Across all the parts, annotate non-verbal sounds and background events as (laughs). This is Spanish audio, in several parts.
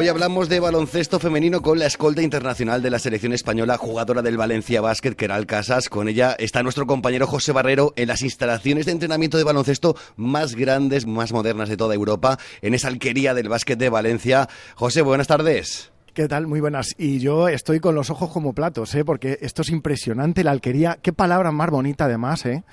Hoy hablamos de baloncesto femenino con la escolta internacional de la selección española, jugadora del Valencia Basket, Keral Casas. Con ella está nuestro compañero José Barrero en las instalaciones de entrenamiento de baloncesto más grandes, más modernas de toda Europa, en esa alquería del básquet de Valencia. José, buenas tardes. ¿Qué tal? Muy buenas. Y yo estoy con los ojos como platos, ¿eh? porque esto es impresionante, la alquería. Qué palabra más bonita además, ¿eh?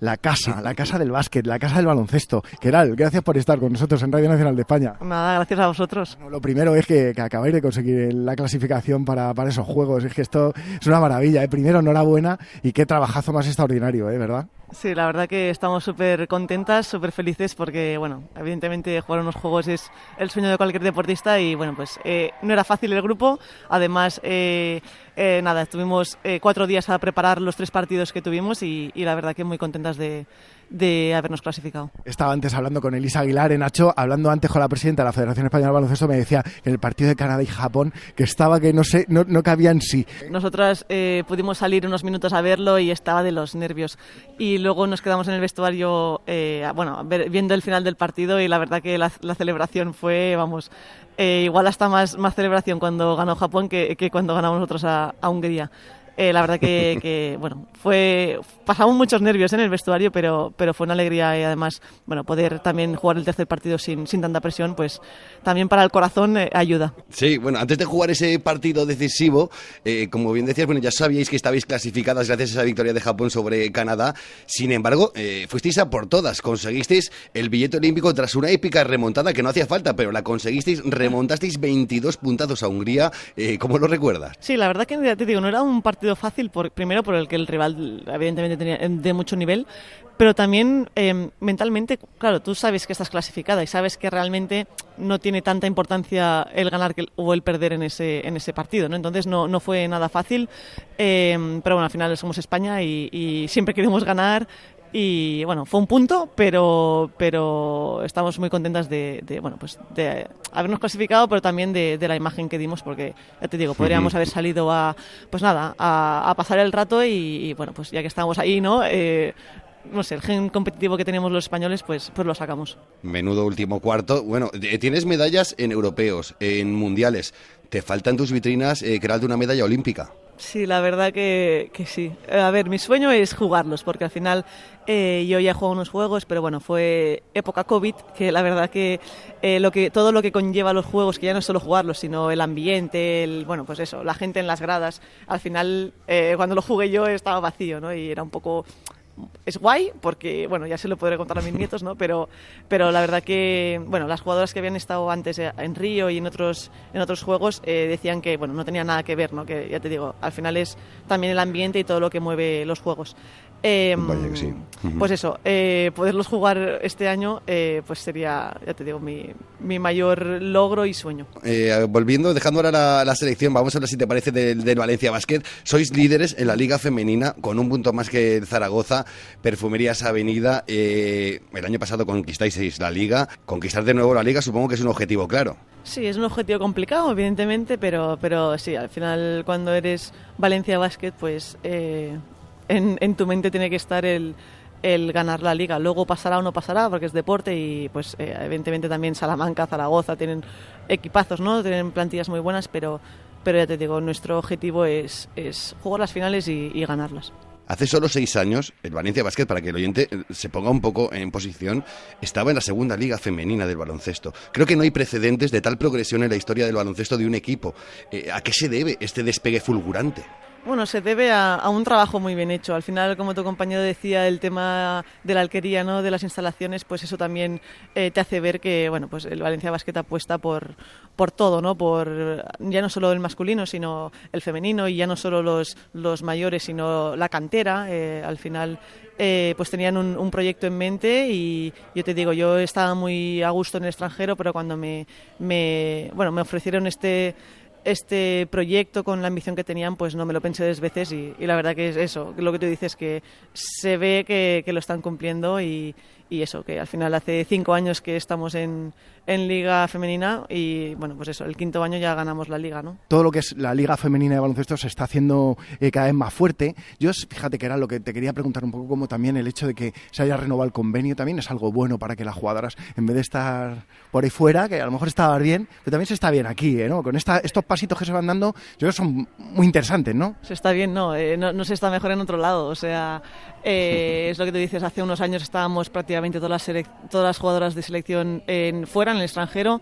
La casa, la casa del básquet, la casa del baloncesto. Keral, gracias por estar con nosotros en Radio Nacional de España. Nada, gracias a vosotros. lo primero es que, que, acabáis de conseguir la clasificación para, para, esos juegos. Es que esto es una maravilla. ¿eh? Primero, enhorabuena y qué trabajazo más extraordinario, ¿eh? ¿verdad? Sí, la verdad que estamos súper contentas, súper felices porque, bueno, evidentemente jugar unos juegos es el sueño de cualquier deportista y, bueno, pues eh, no era fácil el grupo. Además, eh, eh, nada, estuvimos eh, cuatro días a preparar los tres partidos que tuvimos y, y la verdad que muy contentas de, de habernos clasificado. Estaba antes hablando con Elisa Aguilar en Nacho, hablando antes con la presidenta de la Federación Española de Baloncesto, me decía que el partido de Canadá y Japón, que estaba que no sé, no, no cabía en sí. Nosotras eh, pudimos salir unos minutos a verlo y estaba de los nervios. Y luego nos quedamos en el vestuario, eh, bueno, ver, viendo el final del partido y la verdad que la, la celebración fue, vamos, eh, igual hasta más, más celebración cuando ganó Japón que, que cuando ganamos nosotros a, a Hungría. Eh, la verdad que, (laughs) que, bueno, fue pasamos muchos nervios en el vestuario, pero, pero fue una alegría y además, bueno, poder también jugar el tercer partido sin, sin tanta presión, pues también para el corazón eh, ayuda. Sí, bueno, antes de jugar ese partido decisivo, eh, como bien decías, bueno, ya sabíais que estabais clasificadas gracias a esa victoria de Japón sobre Canadá. Sin embargo, eh, fuisteis a por todas, conseguisteis el billete olímpico tras una épica remontada que no hacía falta, pero la conseguisteis, remontasteis 22 puntazos a Hungría. Eh, ¿Cómo lo recuerdas? Sí, la verdad que ya te digo, no era un partido fácil, por, primero por el que el rival evidentemente tenía de mucho nivel, pero también eh, mentalmente, claro, tú sabes que estás clasificada y sabes que realmente no tiene tanta importancia el ganar que, o el perder en ese, en ese partido, ¿no? Entonces no, no fue nada fácil, eh, pero bueno, al final somos España y siempre queremos ganar, y bueno, fue un punto, pero, pero estamos muy contentas de, de bueno, pues de habernos clasificado, pero también de, de, la imagen que dimos, porque ya te digo, podríamos haber salido a, pues nada, a, a pasar el rato y, y, bueno, pues ya que estamos ahí, ¿no? Eh, no sé, el gen competitivo que tenemos los españoles, pues, pues lo sacamos. Menudo último cuarto. Bueno, tienes medallas en europeos, en mundiales. ¿Te faltan tus vitrinas eh, crear de una medalla olímpica? Sí, la verdad que, que, sí. A ver, mi sueño es jugarlos, porque al final eh, yo ya juego unos juegos, pero bueno, fue época COVID, que la verdad que, eh, lo que todo lo que conlleva los juegos, que ya no es solo jugarlos, sino el ambiente, el, bueno, pues eso, la gente en las gradas, al final, eh, cuando lo jugué yo estaba vacío, ¿no? Y era un poco es guay porque, bueno, ya se lo podré contar a mis nietos, ¿no? (laughs) Pero, pero la verdad que, bueno, las jugadoras que habían estado antes en Río y en otros, en otros juegos eh, decían que, bueno, no tenía nada que ver, ¿no? Que ya te digo, al final es también el ambiente y todo lo que mueve los juegos. Eh, Vaya que sí. uh -huh. Pues eso, eh, poderlos jugar este año, eh, pues sería, ya te digo, mi, mi mayor logro y sueño. Eh, volviendo, dejando ahora la, la, selección, vamos a hablar si te parece del, del, Valencia Basket. Sois líderes en la Liga Femenina, con un punto más que Zaragoza, Perfumerías Avenida. Eh, el año pasado conquistáis la Liga. Conquistar de nuevo la Liga supongo que es un objetivo claro. Sí, es un objetivo complicado, evidentemente, pero, pero sí, al final cuando eres Valencia Basket, pues eh, en, tu mente tiene que estar el, ganar la liga. Luego pasará o no pasará, porque es deporte y pues eh, evidentemente también Salamanca, Zaragoza tienen equipazos, ¿no? Tienen plantillas muy buenas, pero, pero ya te digo, nuestro objetivo es, jugar las finales y, y ganarlas. Hace solo seis años, el Valencia Basket, para que el oyente eh, se ponga un poco en posición, estaba en la segunda liga femenina del baloncesto. Creo que no hay precedentes de tal progresión en la historia del baloncesto de un equipo. Eh, ¿A qué se debe este despegue fulgurante? Bueno, se debe a, a, un trabajo muy bien hecho. Al final, como tu compañero decía, el tema de la alquería, ¿no? de las instalaciones, pues eso también eh, te hace ver que bueno, pues el Valencia Basket apuesta por, por todo, ¿no? por ya no solo el masculino, sino el femenino, y ya no solo los, los mayores, sino la cantera. Eh, al final, eh, pues tenían un, un, proyecto en mente y yo te digo, yo estaba muy a gusto en el extranjero, pero cuando me, me, bueno, me ofrecieron este este proyecto con la ambición que tenían, pues no me lo pensé dos veces y, la verdad que es eso, lo que tú dices, que se ve que, que lo están cumpliendo y, y eso, que al final hace cinco años que estamos en, en Liga Femenina y bueno, pues eso, el quinto año ya ganamos la Liga, ¿no? Todo lo que es la Liga Femenina de baloncesto se está haciendo eh, cada vez más fuerte. Yo, fíjate que era lo que te quería preguntar un poco, como también el hecho de que se haya renovado el convenio también es algo bueno para que las jugadoras, en vez de estar por ahí fuera, que a lo mejor estaba bien, pero también se está bien aquí, ¿eh? ¿no? Con esta, estos pasitos que se van dando, yo creo que son muy interesantes, ¿no? Se está bien, no, eh, no, no, se está mejor en otro lado, o sea, es lo que tú dices, hace unos años estábamos prácticamente todas las, todas las jugadoras de selección en, fuera, en el extranjero,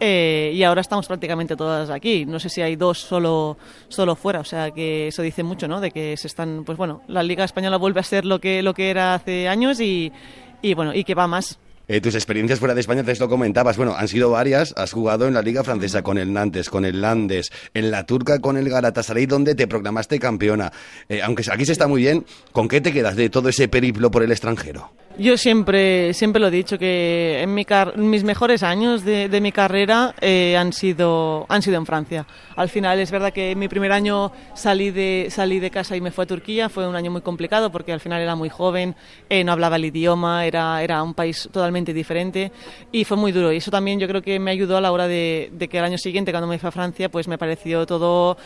eh, y ahora estamos prácticamente todas aquí. No sé si hay dos solo, solo fuera, o sea que eso dice mucho, ¿no? De que se están, pues bueno, la Liga Española vuelve a ser lo que, lo que era hace años y, y bueno, y que va más. Eh, tus experiencias fuera de España, te lo comentabas, bueno, han sido varias. Has jugado en la Liga Francesa con el Nantes, con el Landes, en la Turca con el Galatasaray, donde te proclamaste campeona. Eh, aunque aquí se está muy bien, ¿con qué te quedas de todo ese periplo por el extranjero? Yo siempre, siempre lo he dicho que en mi mis mejores años de, mi carrera eh, han, sido, han sido en Francia. Al final es verdad que mi primer año salí de, salí de casa y me fui a Turquía. Fue un año muy complicado porque al final era muy joven, eh, no hablaba el idioma, era, era un país totalmente diferente y fue muy duro. Y eso también yo creo que me ayudó a la hora de, de que el año siguiente, cuando me fui a Francia, pues me pareció todo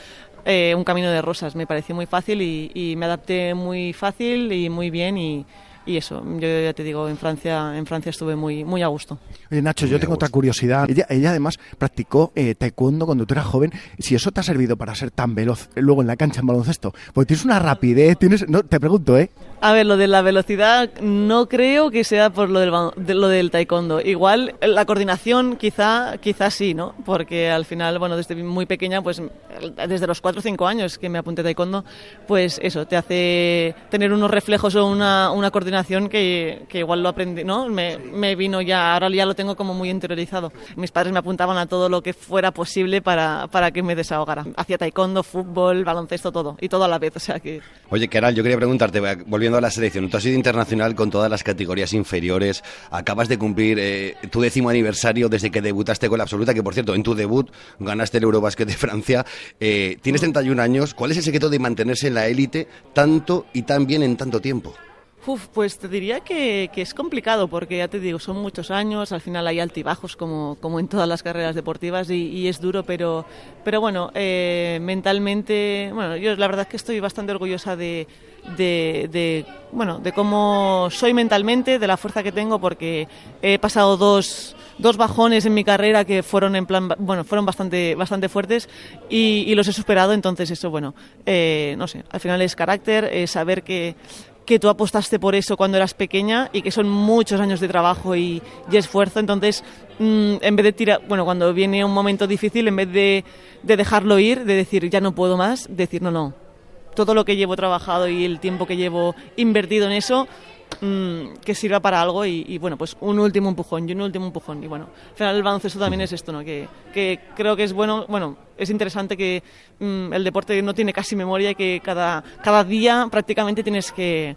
eh, un camino de rosas. Me pareció muy fácil y, y me adapté muy fácil y muy bien y y eso, yo ya te digo, en Francia, en Francia estuve muy, muy a gusto. Oye, Nacho, yo tengo otra curiosidad. Ella, ella además practicó eh, taekwondo cuando tú eras joven. Si eso te ha servido para ser tan veloz luego en la cancha en baloncesto, porque tienes una rapidez, tienes, no, te pregunto, ¿eh? A ver, lo de la velocidad no creo que sea por lo del, de, lo del taekwondo. Igual la coordinación quizá, quizá sí, ¿no? Porque al final, bueno, desde muy pequeña, pues desde los 4 o 5 años que me apunté taekwondo, pues eso, te hace tener unos reflejos o una, una coordinación que, que, igual lo aprendí, ¿no? Me, me, vino ya, ahora ya lo tengo como muy interiorizado. Mis padres me apuntaban a todo lo que fuera posible para, para que me desahogara. Hacía taekwondo, fútbol, baloncesto, todo. Y todo a la vez, o sea que... Oye, Keral, yo quería preguntarte, volviendo a la selección, tú has sido internacional con todas las categorías inferiores, acabas de cumplir eh, tu décimo aniversario desde que debutaste con la absoluta, que por cierto, en tu debut ganaste el Eurobasket de Francia. Eh, tienes 31 años, ¿cuál es el secreto de mantenerse en la élite tanto y tan bien en tanto tiempo? Uf, pues te diría que, es complicado porque ya te digo, son muchos años, al final hay altibajos como, como en todas las carreras deportivas y, es duro, pero, pero bueno, eh, mentalmente, bueno, yo la verdad es que estoy bastante orgullosa de, bueno, de cómo soy mentalmente, de la fuerza que tengo porque he pasado dos dos bajones en mi carrera que fueron en plan bueno fueron bastante bastante fuertes y, y los he superado. Entonces eso bueno eh, no sé al final es carácter es saber que que tú apostaste por eso cuando eras pequeña y que son muchos años de trabajo y, esfuerzo. Entonces, mmm, en vez de tirar, bueno, cuando viene un momento difícil, en vez de dejarlo ir, de decir ya no puedo más, decir no, no. Todo lo que llevo trabajado y el tiempo que llevo invertido en eso, mmm, que sirva para algo y, y, bueno, pues un último empujón y un último empujón. Y bueno, al final el baloncesto también es esto, ¿no? Que, que creo que es bueno, bueno, es interesante que mmm, el deporte no tiene casi memoria y que cada, cada día prácticamente tienes que,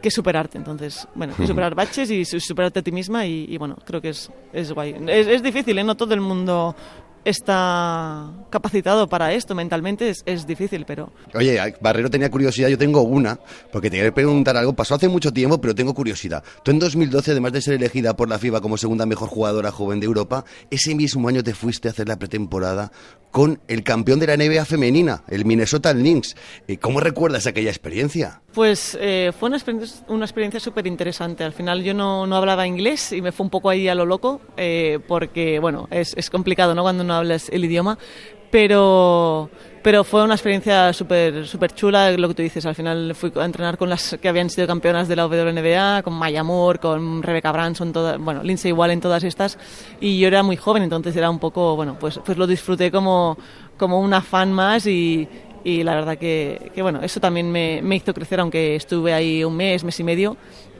que superarte. Entonces, bueno, que superar baches y superarte a ti misma y, y bueno, creo que es, es guay. Es, es difícil, ¿eh? No todo el mundo está capacitado para esto mentalmente es, es, difícil, pero... Oye, Barrero tenía curiosidad, yo tengo una, porque te quería preguntar algo, pasó hace mucho tiempo, pero tengo curiosidad. Tú en 2012, además de ser elegida por la FIBA como segunda mejor jugadora joven de Europa, ese mismo año te fuiste a hacer la pretemporada con el campeón de la NBA femenina, el Minnesota Lynx. ¿Cómo recuerdas aquella experiencia? Pues eh, fue una experiencia, una experiencia súper interesante. Al final yo no, no, hablaba inglés y me fue un poco ahí a lo loco, eh, porque, bueno, es, es complicado, ¿no? Cuando no hablas el idioma, pero pero fue una experiencia súper super chula, lo que tú dices, al final fui a entrenar con las que habían sido campeonas de la WNBA, con Maya Moore, con Rebecca Branson, toda, bueno, Lindsay igual en todas estas, y yo era muy joven, entonces era un poco, bueno, pues, pues lo disfruté como, como una fan más y, y la verdad que, que, bueno, eso también me, me hizo crecer, aunque estuve ahí un mes, mes y medio,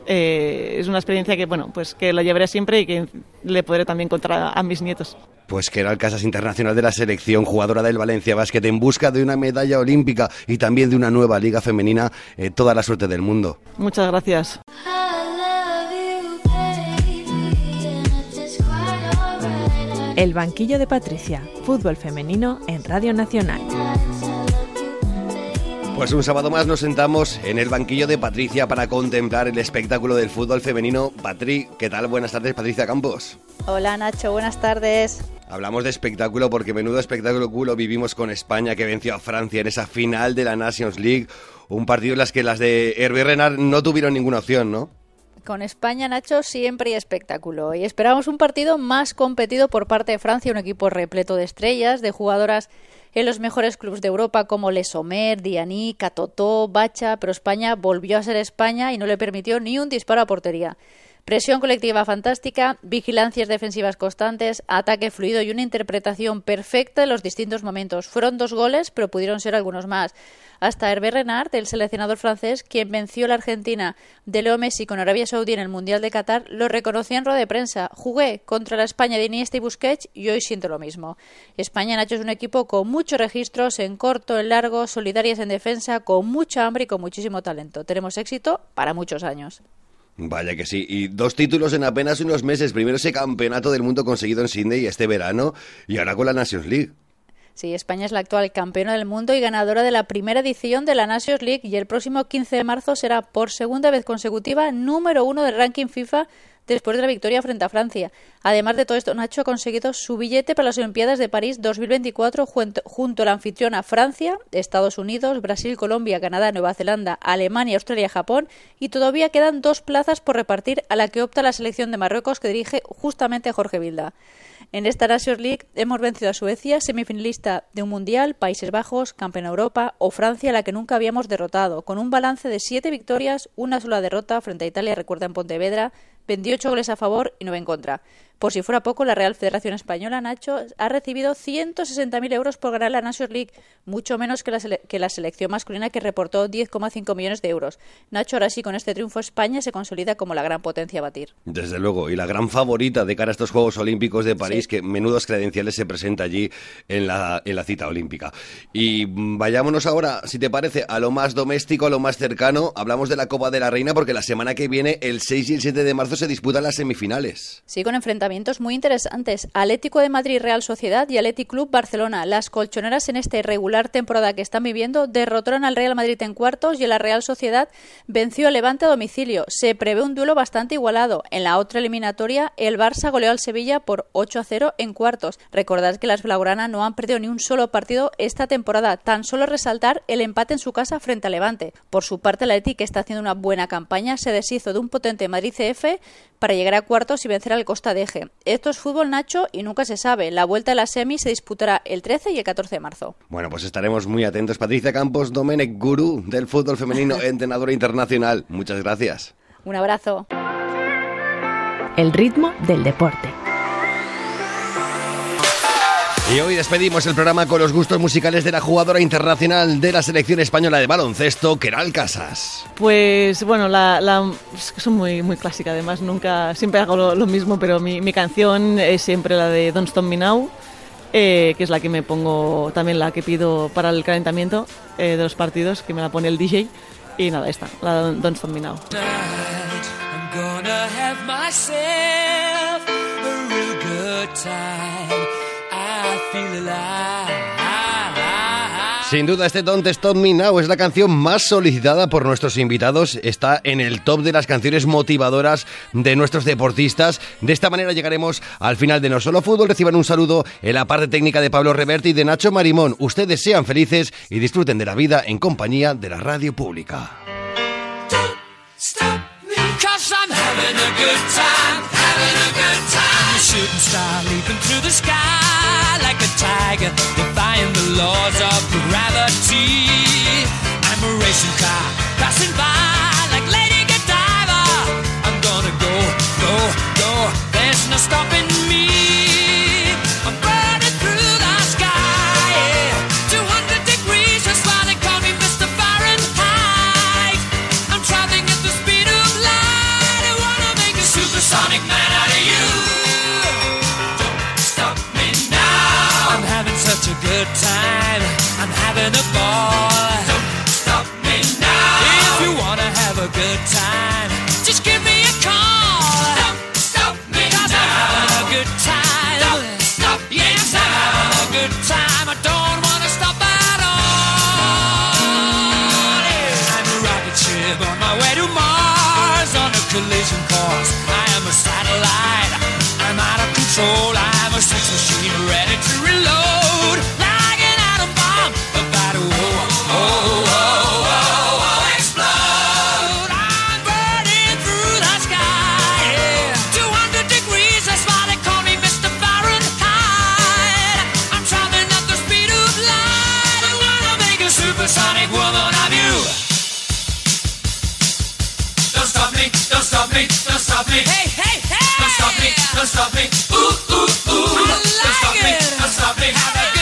eh, es una experiencia que bueno pues que la llevaré siempre y que le podré también contar a, a mis nietos. Pues que era el Casas Internacional de la Selección, jugadora del Valencia Basket, en busca de una medalla olímpica y también de una nueva liga femenina. Eh, toda la suerte del mundo. Muchas gracias. El banquillo de Patricia, fútbol femenino en Radio Nacional. Pues un sábado más nos sentamos en el banquillo de Patricia para contemplar el espectáculo del fútbol femenino. Patri, ¿qué tal? Buenas tardes, Patricia Campos. Hola Nacho, buenas tardes. Hablamos de espectáculo porque menudo espectáculo culo vivimos con España que venció a Francia en esa final de la Nations League. Un partido en las que las de Hervé Renard no tuvieron ninguna opción, ¿no? Con España, Nacho, siempre hay espectáculo. Y esperamos un partido más competido por parte de Francia, un equipo repleto de estrellas, de jugadoras en los mejores clubes de Europa como Les Sommer, Diani, Catotó, Bacha, pero España volvió a ser España y no le permitió ni un disparo a portería. Presión colectiva fantástica, vigilancias defensivas constantes, ataque fluido y una interpretación perfecta de los distintos momentos. Fueron dos goles, pero pudieron ser algunos más. Hasta Hervé Renard, el seleccionador francés, quien venció a la Argentina de Leo Messi con Arabia Saudí en el Mundial de Qatar, lo reconocía en rueda de prensa. Jugué contra la España de Iniesta y Busquets y hoy siento lo mismo. España, Nacho, es un equipo con muchos registros, en corto, en largo, solidarias en defensa, con mucha hambre y con muchísimo talento. Tenemos éxito para muchos años. Vaya que sí, y dos títulos en apenas unos meses. Primero ese campeonato del mundo conseguido en Sydney este verano y ahora con la Nations League. Sí, España es la actual campeona del mundo y ganadora de la primera edición de la Nations League y el próximo 15 de marzo será por segunda vez consecutiva número uno del ranking FIFA después de la victoria frente a Francia. Además de todo esto, Nacho ha conseguido su billete para las Olimpiadas de París 2024 junto, a la anfitriona Francia, Estados Unidos, Brasil, Colombia, Canadá, Nueva Zelanda, Alemania, Australia, Japón y todavía quedan dos plazas por repartir a la que opta la selección de Marruecos que dirige justamente Jorge Vilda. En esta Nations League hemos vencido a Suecia, semifinalista de un Mundial, Países Bajos, campeona Europa o Francia, la que nunca habíamos derrotado, con un balance de siete victorias, una sola derrota frente a Italia, recuerda en Pontevedra, 28 goles a favor y 9 en contra. Por si fuera poco, la Real Federación Española, Nacho, ha recibido 160.000 euros por ganar la Nations League, mucho menos que la, que la selección masculina que reportó 10,5 millones de euros. Nacho, ahora sí, con este triunfo España se consolida como la gran potencia a batir. Desde luego, y la gran favorita de cara a estos Juegos Olímpicos de París, que menudos credenciales se presenta allí en la, en la cita olímpica. Y vayámonos ahora, si te parece, a lo más doméstico, a lo más cercano. Hablamos de la Copa de la Reina porque la semana que viene, el 6 y el 7 de marzo, se disputan las semifinales. Sí, con enfrentamientos muy interesantes. Atlético de Madrid Real Sociedad y Athletic Club Barcelona. Las colchoneras en esta irregular temporada que están viviendo derrotaron al Real Madrid en cuartos y la Real Sociedad venció al Levante a domicilio. Se prevé un duelo bastante igualado. En la otra eliminatoria, el Barça goleó al Sevilla por 8 a 0 en cuartos. Recordad que las Blaugrana no han perdido ni un solo partido esta temporada. Tan solo resaltar el empate en su casa frente al Levante. Por su parte, el Athletic, que está haciendo una buena campaña, se deshizo de un potente Madrid CF para llegar a cuartos y vencer al Costa de Eje. Esto es fútbol Nacho y nunca se sabe. La vuelta de la semi se disputará el 13 y el 14 de marzo. Bueno, pues estaremos muy atentos. Patricia Campos, Domenech, gurú del fútbol femenino, (laughs) entrenadora internacional. Muchas gracias. Un abrazo. El ritmo del deporte. Y hoy despedimos el programa con los gustos musicales de la jugadora internacional de la selección española de baloncesto, Keral Casas. Pues bueno, la, la son muy, muy clásica, además nunca, siempre hago lo, mismo, pero mi, mi, canción es siempre la de Don't Stop Me Now, eh, que es la que me pongo, también la que pido para el calentamiento eh, de los partidos, que me la pone el DJ. Y nada, esta, la de Don't Stop Me Now. Sin duda, este Don't Stop Me Now es la canción más solicitada por nuestros invitados. Está en el top de las canciones motivadoras de nuestros deportistas. De esta manera llegaremos al final de No Solo Fútbol. Reciban un saludo en la parte técnica de Pablo Reverti y de Nacho Marimón. Ustedes sean felices y disfruten de la vida en compañía de la radio pública. Like a tiger, defying the laws of gravity. I'm a racing car passing by like Lady Godiva. I'm gonna go, go, go. There's no stopping And costs don't stop me. Hey, hey, hey. Don't stop me, don't stop me. Ooh, ooh, ooh. I like don't stop it. me, don't stop me. Have it.